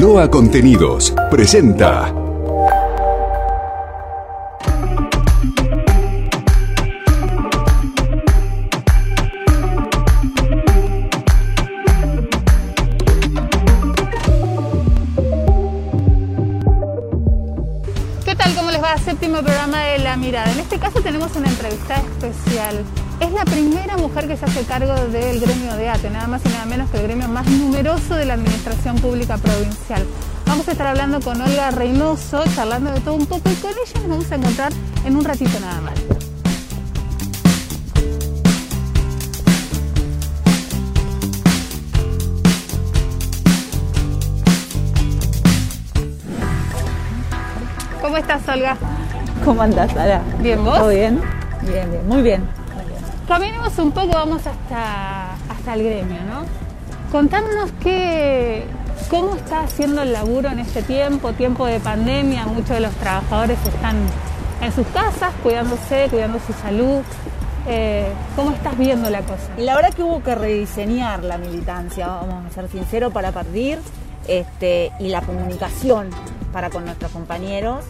Loa Contenidos presenta ¿Qué tal? ¿Cómo les va? Séptimo programa de La Mirada. En este caso tenemos una entrevista especial. Es la primera mujer que se hace cargo del gremio de ATE, nada más y nada menos que el gremio más numeroso de la Administración Pública Provincial. Vamos a estar hablando con Olga Reynoso, charlando de todo un poco y con ella nos vamos a encontrar en un ratito nada más. ¿Cómo estás, Olga? ¿Cómo andás, Sara? Bien, ¿vos? ¿Todo bien? Bien, bien, muy bien. Caminemos un poco, vamos hasta, hasta el gremio, ¿no? Contanos qué, cómo está haciendo el laburo en este tiempo, tiempo de pandemia. Muchos de los trabajadores están en sus casas, cuidándose, cuidando su salud. Eh, ¿Cómo estás viendo la cosa? La verdad que hubo que rediseñar la militancia, vamos a ser sinceros, para partir este, y la comunicación para con nuestros compañeros,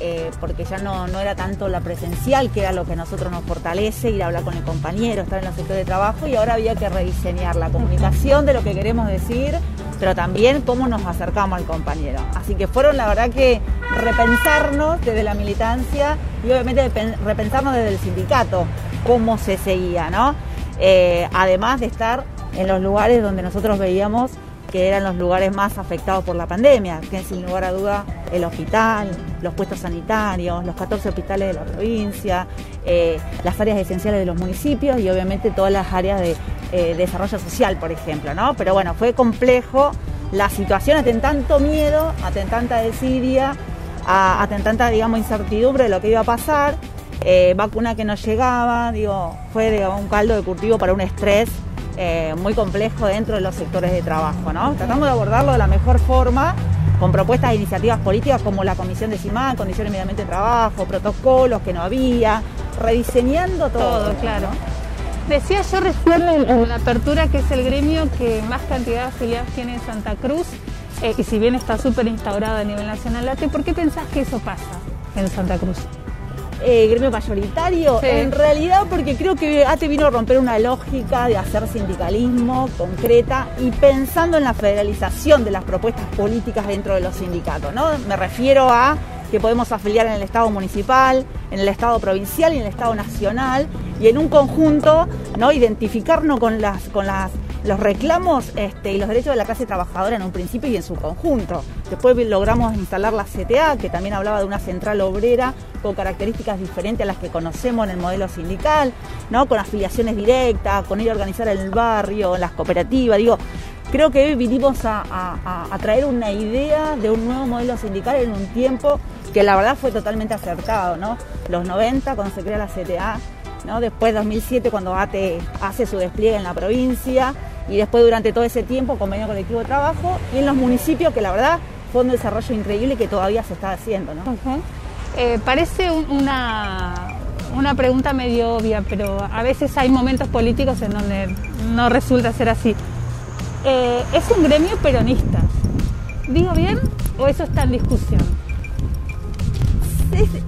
eh, porque ya no, no era tanto la presencial, que era lo que a nosotros nos fortalece, ir a hablar con el compañero, estar en los sectores de trabajo, y ahora había que rediseñar la comunicación de lo que queremos decir, pero también cómo nos acercamos al compañero. Así que fueron la verdad que repensarnos desde la militancia y obviamente pen- repensarnos desde el sindicato, cómo se seguía, ¿no? Eh, además de estar en los lugares donde nosotros veíamos que eran los lugares más afectados por la pandemia, que sin lugar a duda el hospital, los puestos sanitarios, los 14 hospitales de la provincia, eh, las áreas esenciales de los municipios y obviamente todas las áreas de eh, desarrollo social, por ejemplo, ¿no? Pero bueno, fue complejo la situación, ante tanto miedo, ante tanta desidia, a, ante tanta, digamos, incertidumbre de lo que iba a pasar, eh, vacuna que no llegaba, digo, fue digamos, un caldo de cultivo para un estrés eh, muy complejo dentro de los sectores de trabajo. ¿no? Tratamos de abordarlo de la mejor forma con propuestas e iniciativas políticas como la Comisión de CIMAC, condiciones de medio ambiente de trabajo, protocolos que no había, rediseñando todo. Todo, claro. Decía yo recién en, la apertura que es el gremio que más cantidad de afiliados tiene en Santa Cruz, eh, y si bien está súper instaurado a nivel nacional, ¿por qué pensás que eso pasa en Santa Cruz? Eh, gremio mayoritario, Sí. en realidad porque creo que ATE vino a romper una lógica de hacer sindicalismo concreta y pensando en la federalización de las propuestas políticas dentro de los sindicatos, ¿no? Me refiero a que podemos afiliar en el Estado municipal, en el Estado provincial y en el Estado nacional y en un conjunto, ¿no? Identificarnos con las con las los reclamos este, y los derechos de la clase trabajadora en un principio y en su conjunto. Después logramos instalar la CTA, que también hablaba de una central obrera con características diferentes a las que conocemos en el modelo sindical, ¿no? con afiliaciones directas, con ir a organizar el barrio, las cooperativas. Digo, creo que hoy vinimos a, a- a traer una idea de un nuevo modelo sindical en un tiempo que la verdad fue totalmente acertado. ¿no? Los 90, cuando se crea la CTA, ¿no? Después 2007 cuando ATE hace su despliegue en la provincia y después durante todo ese tiempo convenio colectivo de trabajo y en los municipios que la verdad fue un desarrollo increíble que todavía se está haciendo, ¿no? Eh, parece un- una, una pregunta medio obvia, pero a veces hay momentos políticos en donde no resulta ser así. Eh, ¿Es un gremio peronista? ¿Digo bien o eso está en discusión? Es-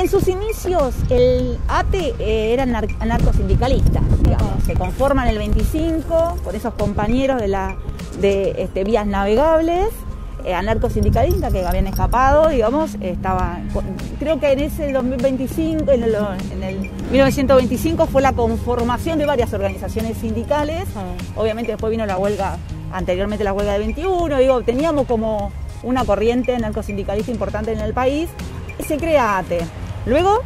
en sus inicios el ATE eh, era anar- anarcosindicalista, digamos, se conforma en el 25 con esos compañeros de la de este, vías navegables, eh, anarcosindicalistas que habían escapado, digamos, estaba creo que en ese 2025, en el, en el 1925 fue la conformación de varias organizaciones sindicales, obviamente después vino la huelga, anteriormente la huelga de 21, digo, teníamos como una corriente anarcosindicalista importante en el país, y se crea ATE. Luego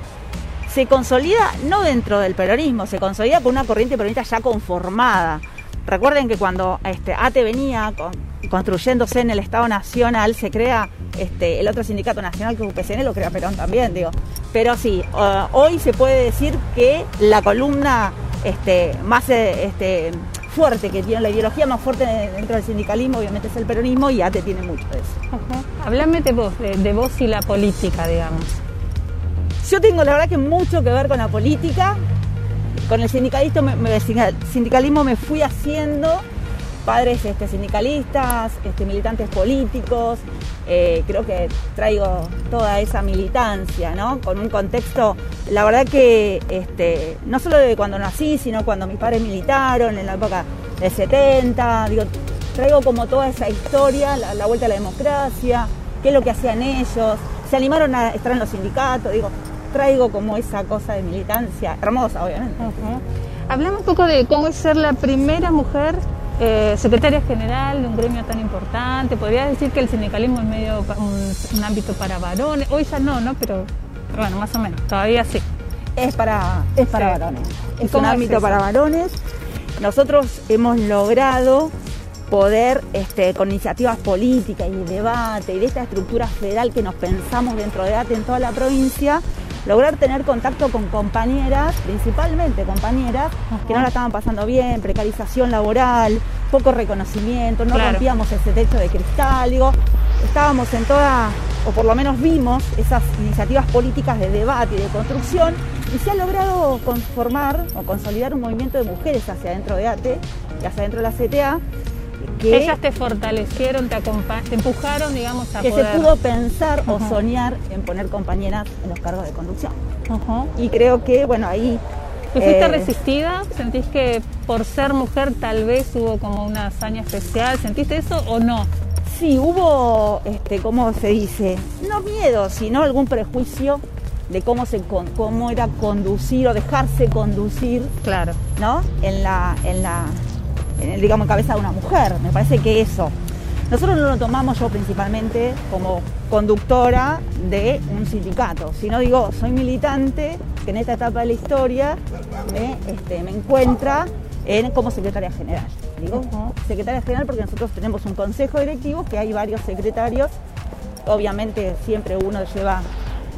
se consolida no dentro del peronismo, se consolida con una corriente peronista ya conformada. Recuerden que cuando este, ATE venía con- construyéndose en el Estado Nacional, se crea este, el otro sindicato nacional que es UPCN, lo crea Perón también, digo. Pero sí, eh, hoy se puede decir que la columna este, más eh, fuerte que tiene, la ideología más fuerte dentro del sindicalismo, obviamente es el peronismo y ATE tiene mucho de eso. Háblame de vos, de vos y la política, digamos. Yo tengo la verdad que mucho que ver con la política. Con el sindicalismo me, fui haciendo padres este, sindicalistas, este, militantes políticos. Eh, creo que traigo toda esa militancia, ¿no? Con un contexto, la verdad que este, no solo de cuando nací, sino cuando mis padres militaron en la época del 70, digo, traigo como toda esa historia, la, vuelta a la democracia, qué es lo que hacían ellos, se animaron a estar en los sindicatos, digo, traigo como esa cosa de militancia, hermosa obviamente. Hablamos un poco de cómo es ser la primera mujer eh, secretaria general de un gremio tan importante. Podría decir que el sindicalismo es medio un, ámbito para varones. Hoy ya no, ¿no? Pero, bueno, más o menos, todavía sí. Es para, es para varones. Es un ámbito para varones. Nosotros hemos logrado poder, este, con iniciativas políticas y debate y de esta estructura federal que nos pensamos dentro de ATE en toda la provincia, lograr tener contacto con compañeras, principalmente compañeras, que no la estaban pasando bien, precarización laboral, poco reconocimiento, no rompíamos ese techo de cristal, digo, estábamos en toda, o por lo menos vimos esas iniciativas políticas de debate y de construcción, y se ha logrado conformar o consolidar un movimiento de mujeres hacia adentro de ATE y hacia adentro de la CTA, que ellas te fortalecieron, te, te empujaron, digamos, a que se pudo pensar o soñar en poner compañeras en los cargos de conducción. Y creo que, bueno, ahí... fuiste eh, resistida? ¿Sentís que por ser mujer tal vez hubo como una hazaña especial? ¿Sentiste eso o no? Sí, hubo, este, ¿cómo se dice? No miedo, sino algún prejuicio de cómo, se, cómo era conducir o dejarse conducir. Claro. ¿No? En la, en la, digamos, cabeza de una mujer. Me parece que eso. Nosotros no lo tomamos yo principalmente como conductora de un sindicato, sino digo, soy militante que en esta etapa de la historia me, este, me encuentra en, como secretaria general. Digo, secretaria general porque nosotros tenemos un consejo directivo que hay varios secretarios. Obviamente siempre uno lleva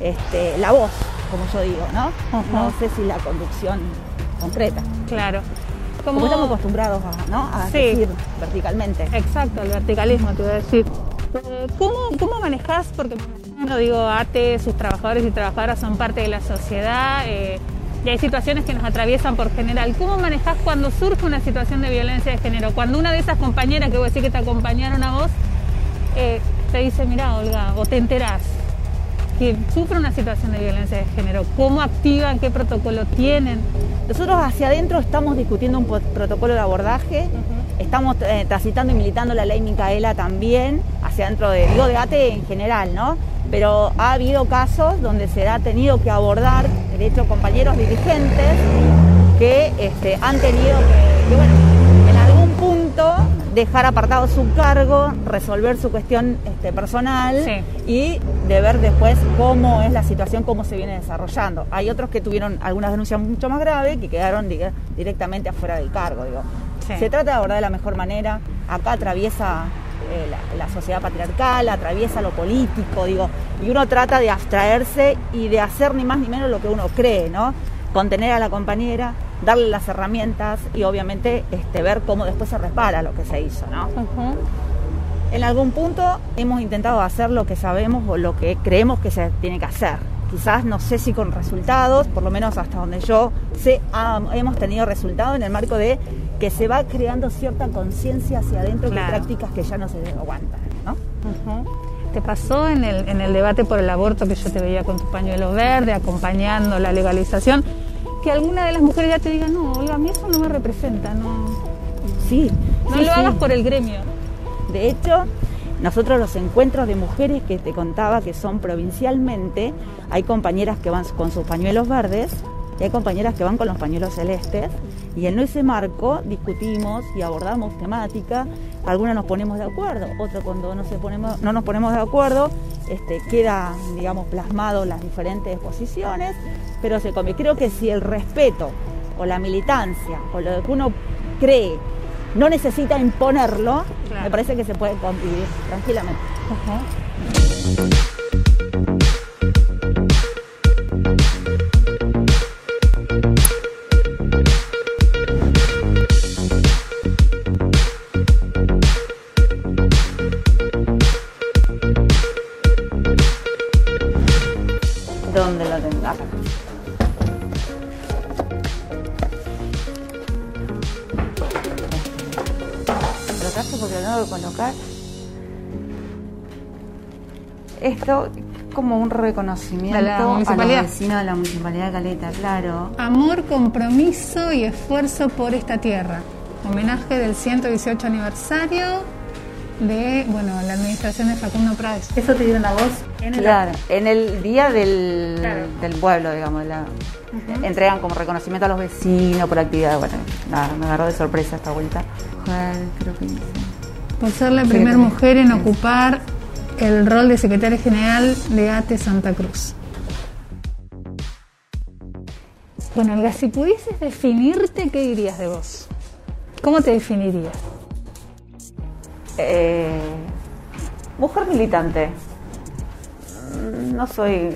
este, la voz, como yo digo, ¿no? No sé si la conducción concreta. Claro. Como estamos acostumbrados a, ¿no? a decir verticalmente. Exacto, el verticalismo, te voy a decir. Eh, ¿Cómo, cómo manejás? Porque, no digo, ATE, sus trabajadores y trabajadoras son parte de la sociedad eh, y hay situaciones que nos atraviesan por general. ¿Cómo manejás cuando surge una situación de violencia de género? Cuando una de esas compañeras que voy a decir que te acompañaron a vos eh, te dice, mira, Olga, o te enterás que sufre una situación de violencia de género, cómo activan, qué protocolo tienen. Nosotros hacia adentro estamos discutiendo un protocolo de abordaje, estamos eh, transitando y militando la ley Micaela también, hacia adentro de, digo, de ATE en general, ¿no? Pero ha habido casos donde se ha tenido que abordar, de hecho, compañeros dirigentes que este, han tenido que, bueno, en algún punto dejar apartado su cargo, resolver su cuestión este, personal y de ver después cómo es la situación, cómo se viene desarrollando. Hay otros que tuvieron algunas denuncias mucho más graves que quedaron directamente afuera del cargo. Digo. Se trata de abordar de la mejor manera. Acá atraviesa eh, la, sociedad patriarcal, atraviesa lo político, digo, y uno trata de abstraerse y de hacer ni más ni menos lo que uno cree, ¿no? Contener a la compañera, darle las herramientas y obviamente este, ver cómo después se repara lo que se hizo, ¿no? En algún punto hemos intentado hacer lo que sabemos o lo que creemos que se tiene que hacer. Quizás no sé si con resultados, por lo menos hasta donde yo sé, hemos tenido resultados en el marco de que se va creando cierta conciencia hacia adentro de prácticas que ya no se aguantan, ¿no? ¿Te pasó en el, en el debate por el aborto que yo te veía con tu pañuelo verde, acompañando la legalización? Que alguna de las mujeres ya te diga, no, oiga, a mí eso no me representa, no. Sí. No lo hagas por el gremio. De hecho, nosotros los encuentros de mujeres que te contaba que son provincialmente, hay compañeras que van con sus pañuelos verdes y hay compañeras que van con los pañuelos celestes y en ese marco discutimos y abordamos temática, algunas nos ponemos de acuerdo, otras cuando no, se ponemos, no nos ponemos de acuerdo, este, queda, digamos, plasmado las diferentes posiciones, pero se come. Creo que si el respeto o la militancia o lo que uno cree no necesita imponerlo, me parece que se puede convivir tranquilamente. Esto como un reconocimiento A la a los vecinos de la Municipalidad de Caleta, claro. Amor, compromiso y esfuerzo por esta tierra. Homenaje del 118 aniversario de bueno, la administración de Facundo Prades. Eso te dieron a vos en el Claro, en el día del, Claro. del pueblo, digamos, la, entregan como reconocimiento a los vecinos por actividad. Bueno, nada, me agarró de sorpresa esta vuelta. Mujer, creo que por ser la Sí, primera mujer en ocupar el rol de secretaria general de ATE Santa Cruz. Bueno, Olga, si pudieses definirte, ¿qué dirías de vos? ¿Cómo te definirías? Eh, mujer militante. Mm, No soy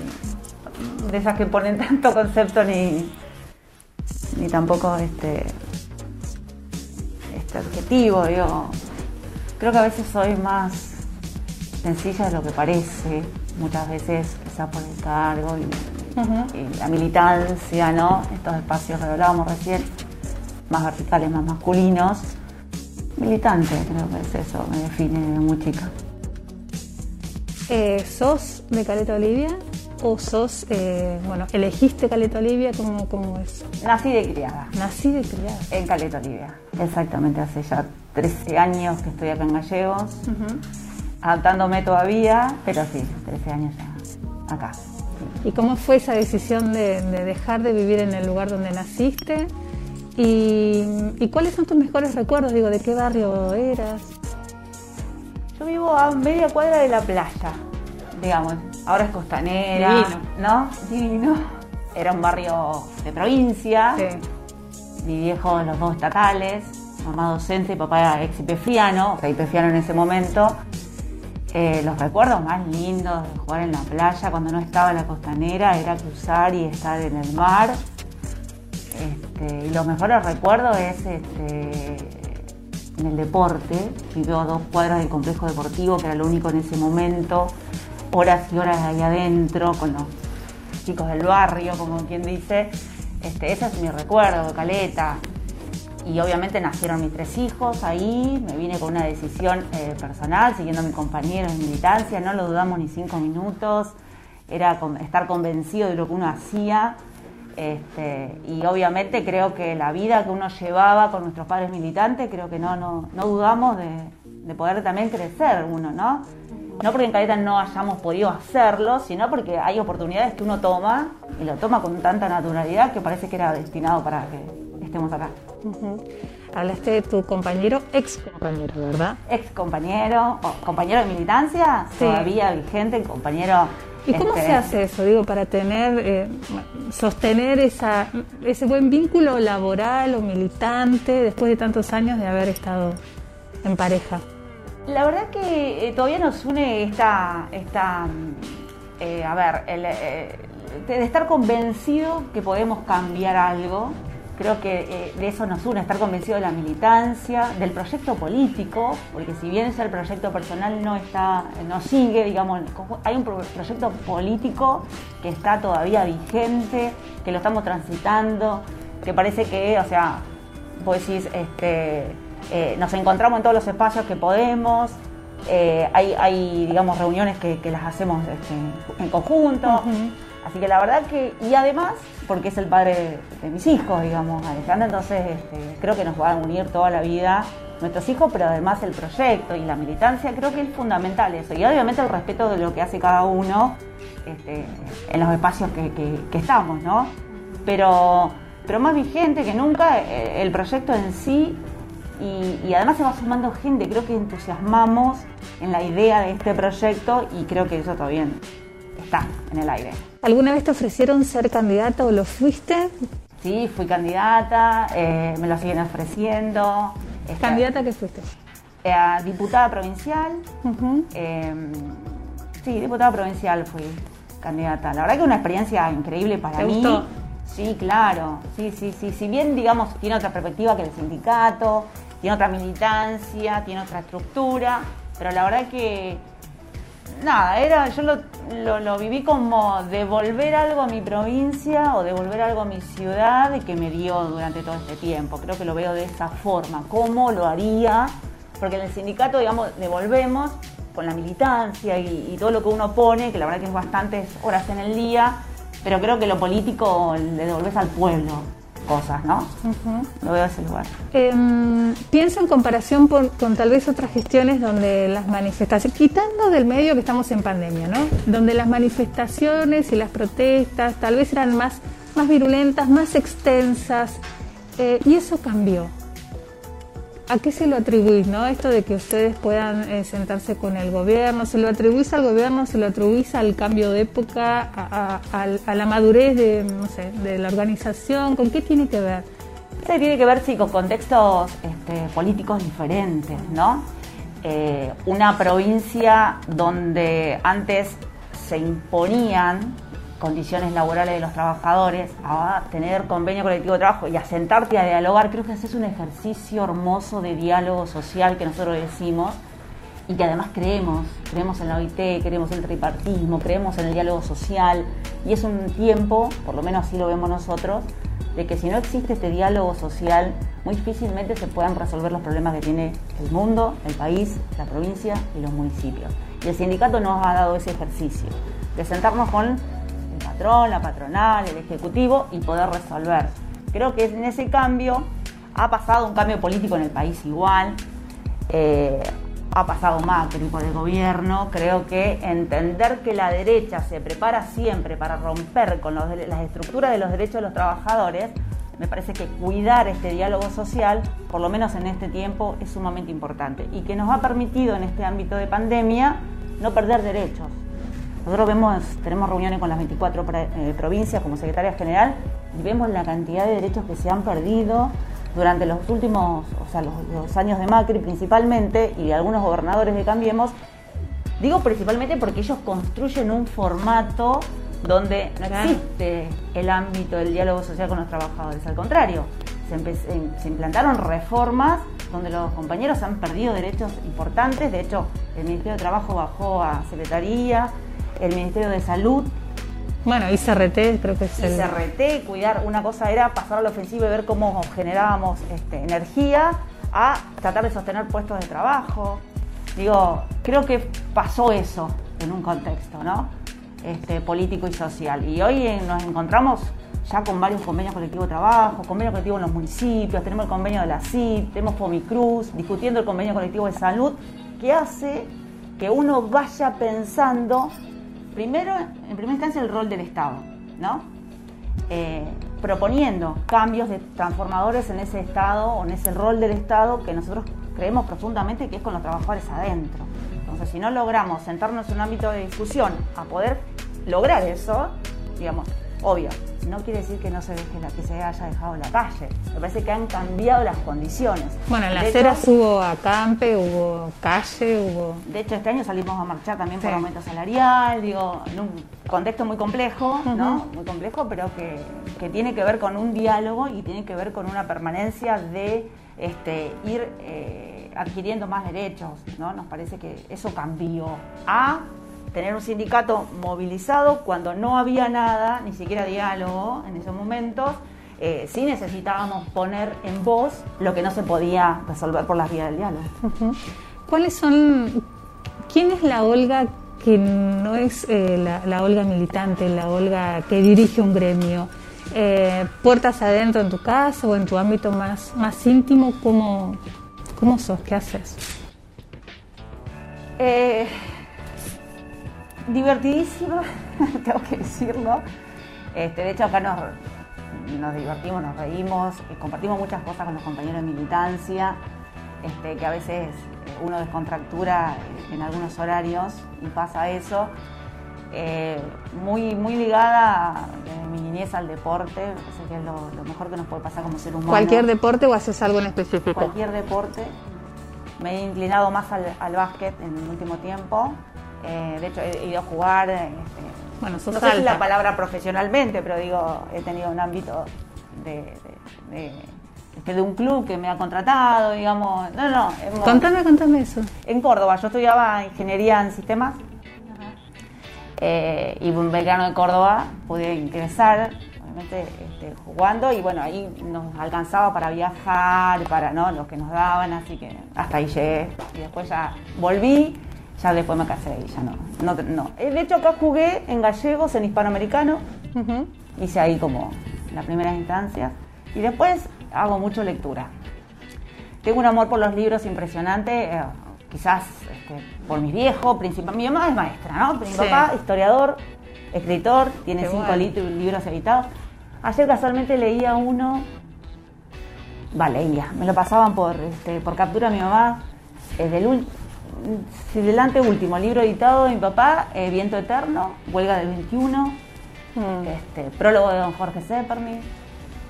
de esas que ponen tanto concepto ni, ni tampoco este, este adjetivo. Digo. Creo que a veces soy más sencilla de lo que parece. Muchas veces quizás por el cargo y, y la militancia, ¿no? Estos espacios que hablábamos recién, más verticales, más masculinos. Militante, creo que es eso, me define de muy chica. Eh, ¿Sos de Caleta Olivia? ¿O sos, eh, bueno, elegiste Caleta Olivia como, como es? Nací de criada Nací de criada. en Caleta Olivia. Exactamente, hace ya 13 años que estoy acá en Gallegos, adaptándome todavía, pero sí, 13 años ya acá. ¿Y cómo fue esa decisión de, de dejar de vivir en el lugar donde naciste? ¿Y, y cuáles son tus mejores recuerdos? Digo, ¿de qué barrio eras? Yo vivo a media cuadra de la playa, digamos. Ahora es costanera, Divino. ¿no? Divino. Era un barrio de provincia. Mi viejo, los dos estatales, mamá docente, papá era ex IPFiano, o sea, IPFiano en ese momento. Eh, los recuerdos más lindos de jugar en la playa cuando no estaba en la costanera era cruzar y estar en el mar. Este, y los mejores recuerdos es este, en el deporte. Vivió dos cuadras del complejo deportivo, que era lo único en ese momento. Horas y horas ahí adentro con los chicos del barrio, como quien dice. Este, ese es mi recuerdo Caleta. Y obviamente nacieron mis tres hijos ahí, me vine con una decisión eh, personal, siguiendo a mi compañero en militancia, no lo dudamos ni cinco minutos, era estar convencido de lo que uno hacía. Este, y obviamente creo que la vida que uno llevaba con nuestros padres militantes, creo que no, no, no dudamos de, de poder también crecer uno, ¿no? No porque en Caleta no hayamos podido hacerlo, sino porque hay oportunidades que uno toma y lo toma con tanta naturalidad que parece que era destinado para que estemos acá. Hablaste de tu compañero, ex compañero, ¿verdad? Ex compañero, o compañero de militancia, Sí. todavía vigente, compañero. ¿Y cómo este, se hace eso? Digo, para tener, eh, sostener esa, ese buen vínculo laboral o militante después de tantos años de haber estado en pareja. La verdad que eh, todavía nos une esta, esta eh, a ver, el, de estar convencido que podemos cambiar algo. Creo que eh, de eso nos une, estar convencido de la militancia, del proyecto político, porque si bien ya el proyecto personal no está, no sigue, digamos, hay un pro- proyecto político que está todavía vigente, que lo estamos transitando, que parece que, o sea, vos decís, este, eh, nos encontramos en todos los espacios que podemos, eh, hay, digamos, reuniones que, que las hacemos este, en conjunto, así que la verdad que, y además, porque es el padre de, mis hijos, digamos, Alejandra, entonces este, creo que nos va a unir toda la vida nuestros hijos, pero además el proyecto y la militancia, creo que es fundamental eso, y obviamente el respeto de lo que hace cada uno este, en los espacios que estamos, ¿no? Pero, pero más vigente que nunca eh, el proyecto en sí y, y además se va sumando gente, creo que entusiasmamos en la idea de este proyecto y creo que eso todavía está en el aire. ¿Alguna vez te ofrecieron ser candidata o lo fuiste? Sí, fui candidata, eh, me lo siguen ofreciendo. Esta- ¿Candidata que fuiste? eh, a diputada provincial. Eh, sí, diputada provincial fui candidata. La verdad que una experiencia increíble para ¿Te mí. gustó? Sí, claro. Sí, sí, sí. Si bien, digamos, tiene otra perspectiva que el sindicato, tiene otra militancia, tiene otra estructura, pero la verdad que nada, era, yo lo, lo- viví como devolver algo a mi provincia o devolver algo a mi ciudad que me dio durante todo este tiempo. Creo que lo veo de esa forma. ¿Cómo lo haría porque en el sindicato, digamos, devolvemos con la militancia y, todo lo que uno pone, que la verdad que es bastantes horas en el día, pero creo que lo político le devolves al pueblo cosas, ¿no? Lo veo ese lugar. Eh, pienso en comparación con tal vez otras gestiones donde las manifestaciones, quitando del medio que estamos en pandemia, ¿no? Donde las manifestaciones y las protestas tal vez eran más, más virulentas, más extensas, eh, y eso cambió. ¿A qué se lo atribuís, no? Esto de que ustedes puedan eh, sentarse con el gobierno, ¿se lo atribuís al gobierno, se lo atribuís al cambio de época, a, la madurez de, no sé, de la organización? ¿Con qué tiene que ver? Sí, tiene que ver, sí, con contextos este, políticos diferentes, ¿no? Eh, una provincia donde antes se imponían condiciones laborales de los trabajadores, a tener convenio colectivo de trabajo y a sentarte a dialogar, creo que ese es un ejercicio hermoso de diálogo social que nosotros decimos y que además creemos, creemos en la OIT, creemos en el tripartismo, creemos en el diálogo social y es un tiempo, por lo menos así lo vemos nosotros, de que si no existe este diálogo social, muy difícilmente se puedan resolver los problemas que tiene el mundo, el país, la provincia y los municipios. Y el sindicato nos ha dado ese ejercicio, de sentarnos con la patronal, el ejecutivo y poder resolver. Creo que en ese cambio ha pasado un cambio político en el país igual, eh, ha pasado Macri por el gobierno, creo que entender que la derecha se prepara siempre para romper con las estructuras de los derechos de los trabajadores, me parece que cuidar este diálogo social, por lo menos en este tiempo, es sumamente importante y que nos ha permitido en este ámbito de pandemia no perder derechos. Nosotros vemos, tenemos reuniones con las 24 eh, provincias como secretaria general y vemos la cantidad de derechos que se han perdido durante los últimos, o sea, los, años de Macri principalmente y de algunos gobernadores de Cambiemos. Digo principalmente porque ellos construyen un formato donde no existe el ámbito del diálogo social con los trabajadores. Al contrario, se, se, implantaron reformas donde los compañeros han perdido derechos importantes. De hecho, el Ministerio de Trabajo bajó a Secretaría, el Ministerio de Salud. Bueno, ICRT creo que es el... ICRT, cuidar, una cosa era pasar a la ofensiva y ver cómo generábamos este, energía, a tratar de sostener puestos de trabajo. Digo, creo que pasó eso en un contexto, ¿no? Este, político y social. Y hoy nos encontramos ya con varios convenios colectivos de trabajo, convenios colectivos en los municipios, tenemos el convenio de la CIP, tenemos Fomicruz, discutiendo el convenio colectivo de salud, que hace que uno vaya pensando primero, en primera instancia, el rol del Estado, ¿no? Eh, proponiendo cambios de transformadores en ese Estado o en ese rol del Estado que nosotros creemos profundamente que es con los trabajadores adentro. Entonces, si no logramos sentarnos en un ámbito de discusión a poder lograr eso, digamos, obvio, no quiere decir que no se deje la, que se haya dejado la calle. Me parece que han cambiado las condiciones. Bueno, en las aceras hubo acampe, hubo calle, hubo. De hecho, este año salimos a marchar también por aumento salarial, digo, en un contexto muy complejo, ¿no? Muy complejo, pero que, que, tiene que ver con un diálogo y tiene que ver con una permanencia de este, ir eh, adquiriendo más derechos, ¿no? Nos parece que eso cambió. A tener un sindicato movilizado cuando no había nada, ni siquiera diálogo en esos momentos. Eh, sí necesitábamos poner en voz lo que no se podía resolver por las vías del diálogo. ¿Cuáles son, quién es la Olga que no es eh, la, Olga militante, la Olga que dirige un gremio? Eh, puertas adentro en tu casa o en tu ámbito más, más íntimo, ¿cómo, ¿cómo sos? ¿Qué haces? Eh, divertidísima, tengo que decirlo. Este, de hecho, acá nos, nos divertimos, nos reímos, eh, compartimos muchas cosas con los compañeros de militancia, este, que a veces uno descontractura en algunos horarios y pasa eso. Eh, muy, muy ligada de mi niñez al deporte, que es lo, mejor que nos puede pasar como ser humano. ¿Cualquier deporte o haces algo en específico? Cualquier deporte. Me he inclinado más al, al básquet en el último tiempo. Eh, de hecho, he ido a jugar, este, bueno, no sé si la palabra profesionalmente, pero digo, he tenido un ámbito de, de, de, un club que me ha contratado, digamos. No, no. contame, contame eso. En Córdoba, yo estudiaba ingeniería en sistemas eh, y en Belgrano de Córdoba pude ingresar, solamente este, jugando y bueno, ahí nos alcanzaba para viajar, para ¿no? los que nos daban, así que hasta ahí llegué. Y después ya volví, ya después me casé y ya no. no, no. Eh, De hecho acá jugué en gallegos, en hispanoamericano, hice ahí como las primeras instancias y después hago mucho lectura. Tengo un amor por los libros impresionante, eh, quizás este, por mis viejos, principal. Mi mamá es maestra, ¿no? Mi Sí. papá, historiador, escritor, tiene Qué cinco bueno. libros editados. Ayer casualmente leía uno, va, leía, me lo pasaban por, este, por captura mi mamá, eh, del ul- sí, del anteúltimo libro editado de mi papá, eh, Viento Eterno, Huelga del 21 Mm. este, prólogo de don Jorge Seppermy.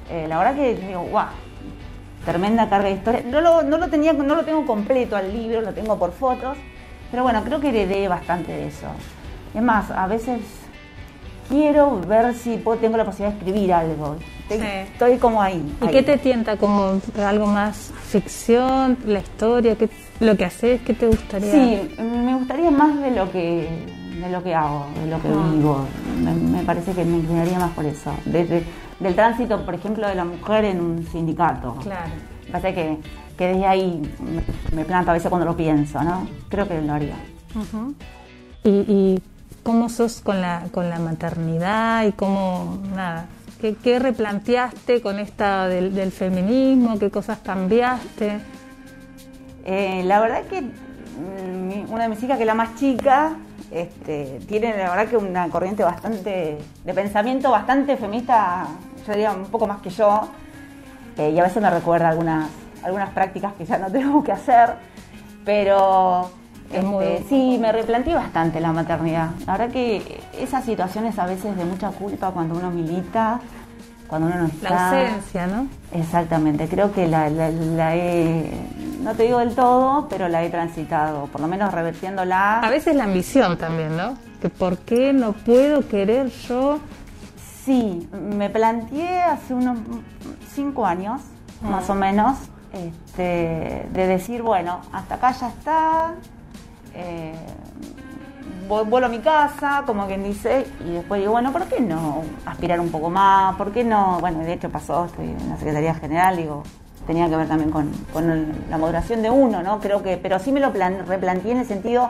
Eh, la verdad que digo, guau, tremenda carga de historia. No lo, no lo tenía, no lo tengo completo al libro, lo tengo por fotos, pero bueno, creo que heredé bastante de eso. Es más, a veces quiero ver si puedo- tengo la posibilidad de escribir algo. Estoy, Sí. estoy como ahí. ¿Y ahí. qué te tienta como algo más ficción, la historia, qué, lo que haces, qué te gustaría? Sí, me gustaría más de lo que de lo que hago, de lo que Ah. vivo. Me, me parece que me inclinaría más por eso. Desde, del tránsito, por ejemplo, de la mujer en un sindicato. Claro. Me parece que, que desde ahí me, me planto a veces cuando lo pienso, ¿no? Creo que lo haría. ¿Y, y cómo sos con la, con la maternidad y cómo, nada, qué, replanteaste con esta del, feminismo, qué cosas cambiaste? Eh, la verdad que mm, una de mis hijas, que es la más chica, este, tiene la verdad que una corriente bastante, de pensamiento bastante feminista, yo diría un poco más que yo, eh, y a veces me recuerda algunas, algunas prácticas que ya no tengo que hacer, pero Muy- este, sí, me replanteé bastante la maternidad. La verdad que esas situaciones a veces de mucha culpa cuando uno milita, cuando uno no está... La ausencia, ¿no? Exactamente, creo que la, la- la he, no te digo del todo, pero la he transitado, por lo menos revertiéndola. A veces la ambición también, ¿no? Que por qué no puedo querer yo. Sí, me planteé hace unos cinco años, Ah. más o menos, este, de decir, bueno, hasta acá ya está, eh, vu- vuelvo a mi casa, como quien dice, y después digo, bueno, ¿por qué no aspirar un poco más? ¿Por qué no? Bueno, de hecho pasó, estoy en la Secretaría General, digo, tenía que ver también con, con el- la moderación de uno, ¿no? Creo que, pero sí me lo plan- replanteé en el sentido,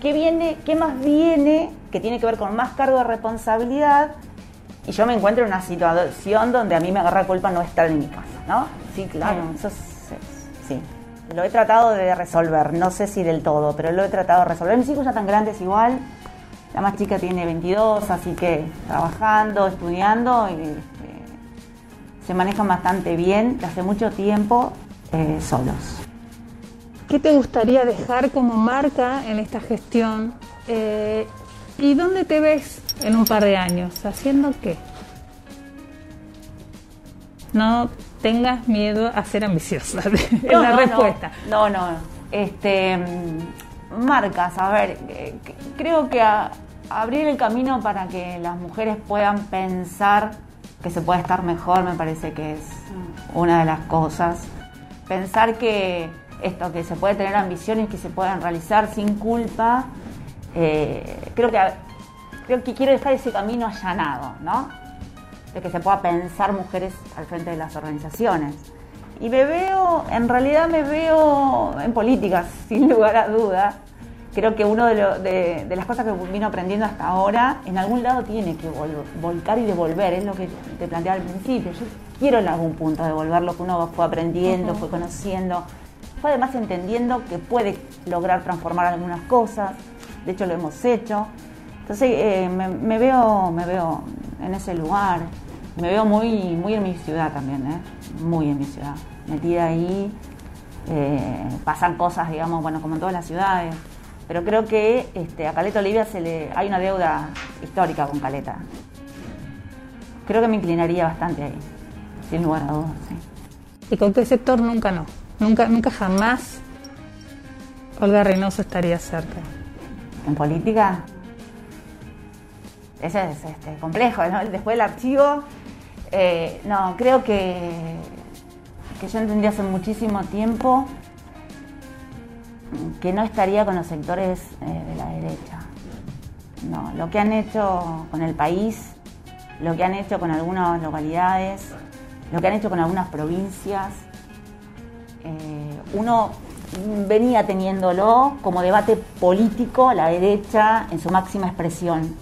¿qué viene, qué más viene que tiene que ver con más cargo de responsabilidad? Y yo me encuentro en una situación donde a mí me agarra culpa no estar en mi casa, ¿no? Sí, claro, eso es. Lo he tratado de resolver, no sé si del todo, pero lo he tratado de resolver. Mis hijos ya tan grandes igual, la más chica tiene 22, así que trabajando, estudiando, y este, se manejan bastante bien, hace mucho tiempo eh, solos. ¿Qué te gustaría dejar como marca en esta gestión? Eh, ¿Y dónde te ves en un par de años? ¿Haciendo qué? No tengas miedo a ser ambiciosa. es No, la no, respuesta. No, no. no. Este, mm, marcas, a ver, creo que a- abrir el camino para que las mujeres puedan pensar que se puede estar mejor me parece que es una de las cosas. Pensar que esto, que se puede tener ambiciones que se puedan realizar sin culpa, eh, creo que creo que quiero dejar ese camino allanado, ¿no? De que se pueda pensar mujeres al frente de las organizaciones. Y me veo, en realidad me veo en políticas, sin lugar a duda. Creo que uno de, lo- de- de las cosas que vino aprendiendo hasta ahora, en algún lado tiene que vol- volcar y devolver, es lo que te planteaba al principio. Yo quiero en algún punto devolver lo que uno fue aprendiendo, fue conociendo, fue además entendiendo que puede lograr transformar algunas cosas. De hecho, lo hemos hecho. Entonces eh, me, me veo, me veo en ese lugar. Me veo muy, muy en mi ciudad también, ¿eh? muy en mi ciudad. Metida ahí, eh, pasan cosas, digamos, bueno, como en todas las ciudades. Pero creo que este, a Caleta Olivia se le, hay una deuda histórica con Caleta. Creo que me inclinaría bastante ahí, sin lugar a dudas. sí. ¿Y con qué sector nunca no? Nunca, nunca jamás Olga Reynoso estaría cerca. en política. Eso es este, complejo, ¿no? Después del archivo, eh, no, creo que, que yo entendí hace muchísimo tiempo que no estaría con los sectores eh, de la derecha. No, lo que han hecho con el país lo que han hecho con algunas localidades, lo que han hecho con algunas provincias. Eh, uno venía teniéndolo como debate político a la derecha en su máxima expresión.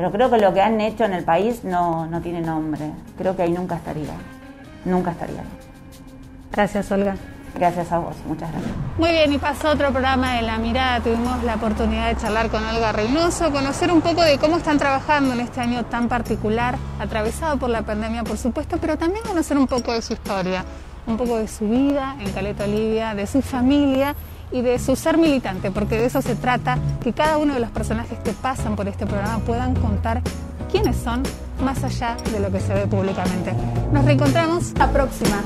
Pero creo que lo que han hecho en el país no, no tiene nombre. Creo que ahí nunca estaría. Nunca estaría. Gracias, Olga. Gracias a vos, muchas gracias. Muy bien, y pasó otro programa de La Mirada. Tuvimos la oportunidad de charlar con Olga Reynoso, conocer un poco de cómo están trabajando en este año tan particular, atravesado por la pandemia, por supuesto, pero también conocer un poco de su historia, un poco de su vida en Caleta Olivia, de su familia y de su ser militante, porque de eso se trata, que cada uno de los personajes que pasan por este programa puedan contar quiénes son más allá de lo que se ve públicamente. Nos reencontramos la próxima.